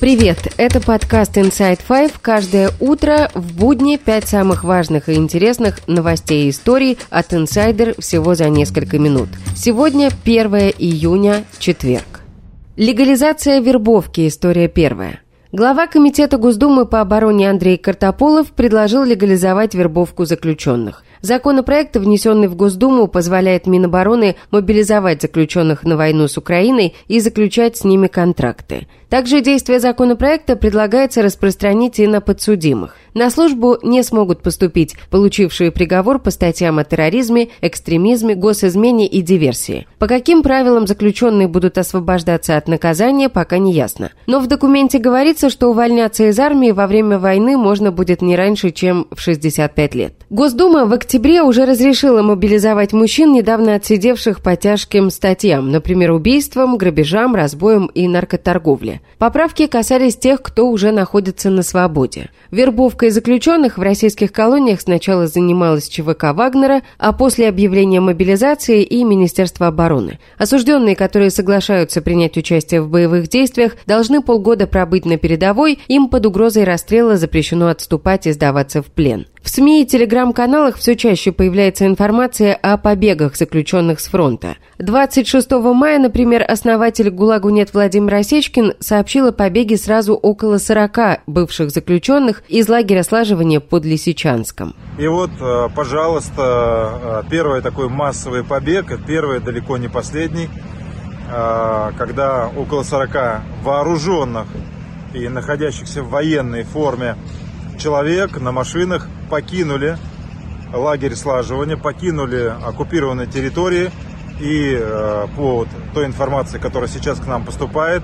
Привет! Это подкаст Inside Five. Каждое утро в будни пять самых важных и интересных новостей и историй от Insider всего за несколько минут. Сегодня 1 июня, четверг. Легализация вербовки. История первая. Глава Комитета Госдумы по обороне Андрей Картополов предложил легализовать вербовку заключенных. Законопроект, внесенный в Госдуму, позволяет Минобороны мобилизовать заключенных на войну с Украиной и заключать с ними контракты. Также действие законопроекта предлагается распространить и на подсудимых. На службу не смогут поступить получившие приговор по статьям о терроризме, экстремизме, госизмене и диверсии. По каким правилам заключенные будут освобождаться от наказания, пока не ясно. Но в документе говорится, что увольняться из армии во время войны можно будет не раньше, чем в 65 лет. Госдума в октябре уже разрешила мобилизовать мужчин, недавно отсидевших по тяжким статьям, например, убийствам, грабежам, разбоям и наркоторговле. Поправки касались тех, кто уже находится на свободе. Вербовкой заключенных в российских колониях сначала занималась ЧВК Вагнера, а после объявления мобилизации и Министерство обороны. Осужденные, которые соглашаются принять участие в боевых действиях, должны полгода пробыть на передовой, им под угрозой расстрела запрещено отступать и сдаваться в плен. В СМИ и телеграм-каналах все чаще появляется информация о побегах заключенных с фронта. 26 мая, например, основатель ГУЛАГу «Нет» Владимир Осечкин сообщил о побеге сразу около 40 бывших заключенных из лагеря слаживания под Лисичанском. И вот, э, пожалуйста, э, первый такой массовый побег, первый далеко не последний, э, когда около 40 вооруженных и находящихся в военной форме человек на машинах покинули лагерь слаживания, покинули оккупированные территории и э, по той информации, которая сейчас к нам поступает,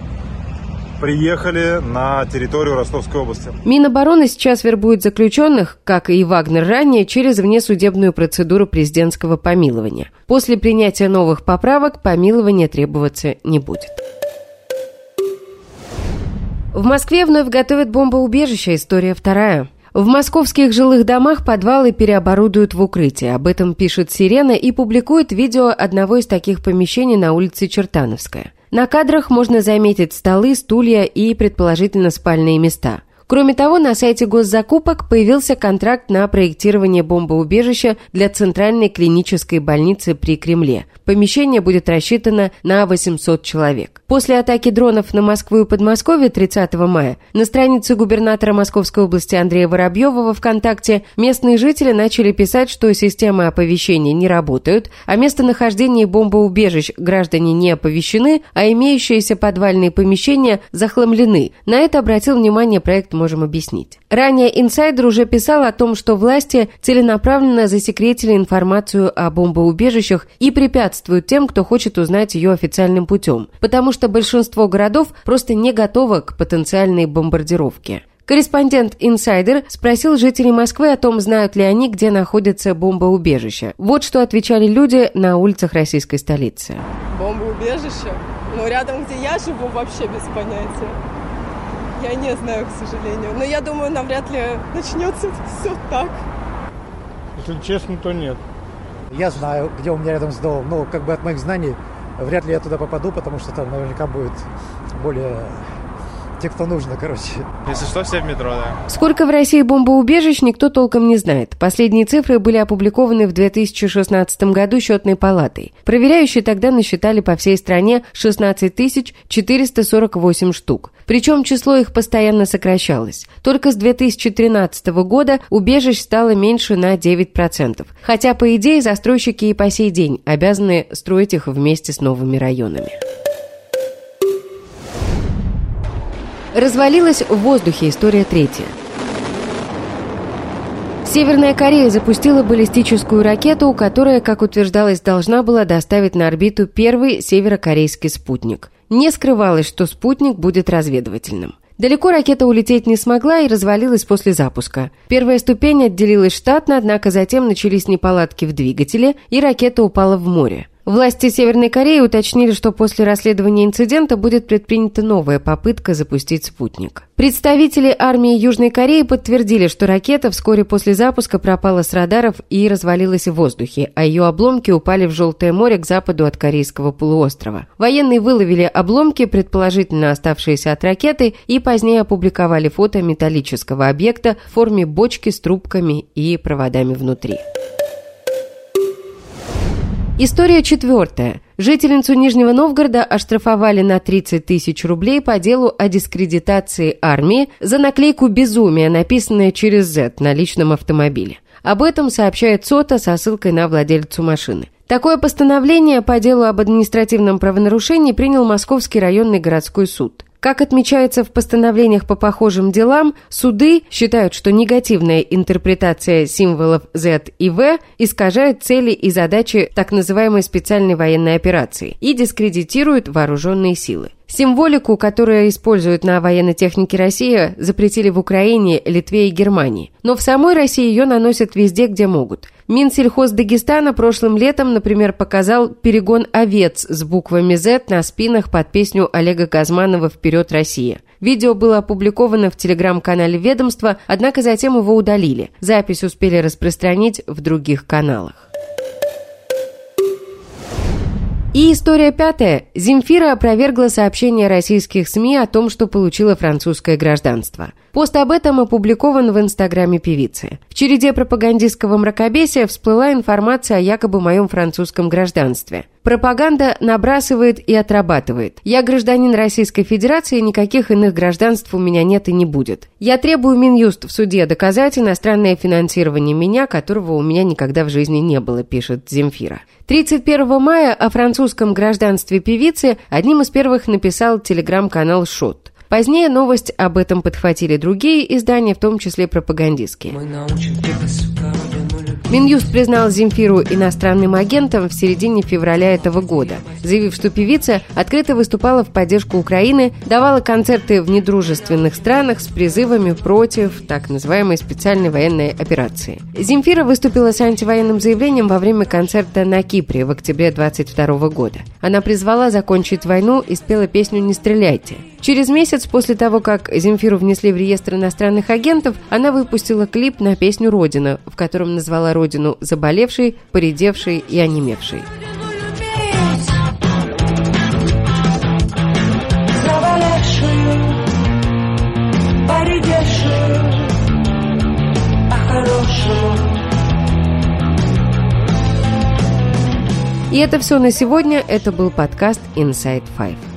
приехали на территорию Ростовской области. Минобороны сейчас вербует заключенных, как и Вагнер ранее, через внесудебную процедуру президентского помилования. После принятия новых поправок помилование требоваться не будет. В Москве вновь готовят бомбоубежище. История вторая. В московских жилых домах подвалы переоборудуют в укрытие. Об этом пишет «Сирена» и публикует видео одного из таких помещений на улице Чертановская. На кадрах можно заметить столы, стулья и, предположительно, спальные места – Кроме того, на сайте госзакупок появился контракт на проектирование бомбоубежища для Центральной клинической больницы при Кремле. Помещение будет рассчитано на 800 человек. После атаки дронов на Москву и Подмосковье 30 мая на странице губернатора Московской области Андрея Воробьева во ВКонтакте местные жители начали писать, что системы оповещения не работают, а местонахождение бомбоубежищ граждане не оповещены, а имеющиеся подвальные помещения захламлены. На это обратил внимание проект можем объяснить. Ранее инсайдер уже писал о том, что власти целенаправленно засекретили информацию о бомбоубежищах и препятствуют тем, кто хочет узнать ее официальным путем, потому что большинство городов просто не готово к потенциальной бомбардировке. Корреспондент «Инсайдер» спросил жителей Москвы о том, знают ли они, где находится бомбоубежище. Вот что отвечали люди на улицах российской столицы. Бомбоубежище? Ну, рядом, где я живу, вообще без понятия. Я не знаю, к сожалению. Но я думаю, навряд ли начнется все так. Если честно, то нет. Я знаю, где у меня рядом с домом. Но как бы от моих знаний вряд ли я туда попаду, потому что там наверняка будет более те, кто нужно, короче. Если что, все в метро, да. Сколько в России бомбоубежищ, никто толком не знает. Последние цифры были опубликованы в 2016 году счетной палатой. Проверяющие тогда насчитали по всей стране 16 448 штук. Причем число их постоянно сокращалось. Только с 2013 года убежищ стало меньше на 9%. Хотя, по идее, застройщики и по сей день обязаны строить их вместе с новыми районами. Развалилась в воздухе история третья. Северная Корея запустила баллистическую ракету, которая, как утверждалось, должна была доставить на орбиту первый северокорейский спутник. Не скрывалось, что спутник будет разведывательным. Далеко ракета улететь не смогла и развалилась после запуска. Первая ступень отделилась штатно, однако затем начались неполадки в двигателе, и ракета упала в море. Власти Северной Кореи уточнили, что после расследования инцидента будет предпринята новая попытка запустить спутник. Представители армии Южной Кореи подтвердили, что ракета вскоре после запуска пропала с радаров и развалилась в воздухе, а ее обломки упали в Желтое море к западу от Корейского полуострова. Военные выловили обломки, предположительно оставшиеся от ракеты, и позднее опубликовали фото металлического объекта в форме бочки с трубками и проводами внутри. История четвертая. Жительницу Нижнего Новгорода оштрафовали на 30 тысяч рублей по делу о дискредитации армии за наклейку «Безумие», написанное через Z на личном автомобиле. Об этом сообщает СОТа со ссылкой на владельцу машины. Такое постановление по делу об административном правонарушении принял Московский районный городской суд. Как отмечается в постановлениях по похожим делам, суды считают, что негативная интерпретация символов Z и V искажает цели и задачи так называемой специальной военной операции и дискредитирует вооруженные силы. Символику, которую используют на военной технике России, запретили в Украине, Литве и Германии. Но в самой России ее наносят везде, где могут. Минсельхоз Дагестана прошлым летом, например, показал перегон овец с буквами Z на спинах под песню Олега Газманова «Вперед, Россия». Видео было опубликовано в телеграм-канале ведомства, однако затем его удалили. Запись успели распространить в других каналах. И история пятая. Земфира опровергла сообщение российских СМИ о том, что получила французское гражданство. Пост об этом опубликован в инстаграме певицы. В череде пропагандистского мракобесия всплыла информация о якобы моем французском гражданстве. Пропаганда набрасывает и отрабатывает. Я гражданин Российской Федерации, никаких иных гражданств у меня нет и не будет. Я требую Минюст в суде доказать иностранное финансирование меня, которого у меня никогда в жизни не было, пишет Земфира. 31 мая о французском гражданстве певицы одним из первых написал телеграм-канал «Шот». Позднее новость об этом подхватили другие издания, в том числе пропагандистские. Минюст признал Земфиру иностранным агентом в середине февраля этого года, заявив, что певица открыто выступала в поддержку Украины, давала концерты в недружественных странах с призывами против так называемой специальной военной операции. Земфира выступила с антивоенным заявлением во время концерта на Кипре в октябре 22 года. Она призвала закончить войну и спела песню «Не стреляйте». Через месяц после того, как Земфиру внесли в реестр иностранных агентов, она выпустила клип на песню «Родина», в котором назвала родину заболевшей, поредевшей и онемевшей. И это все на сегодня. Это был подкаст Inside Five.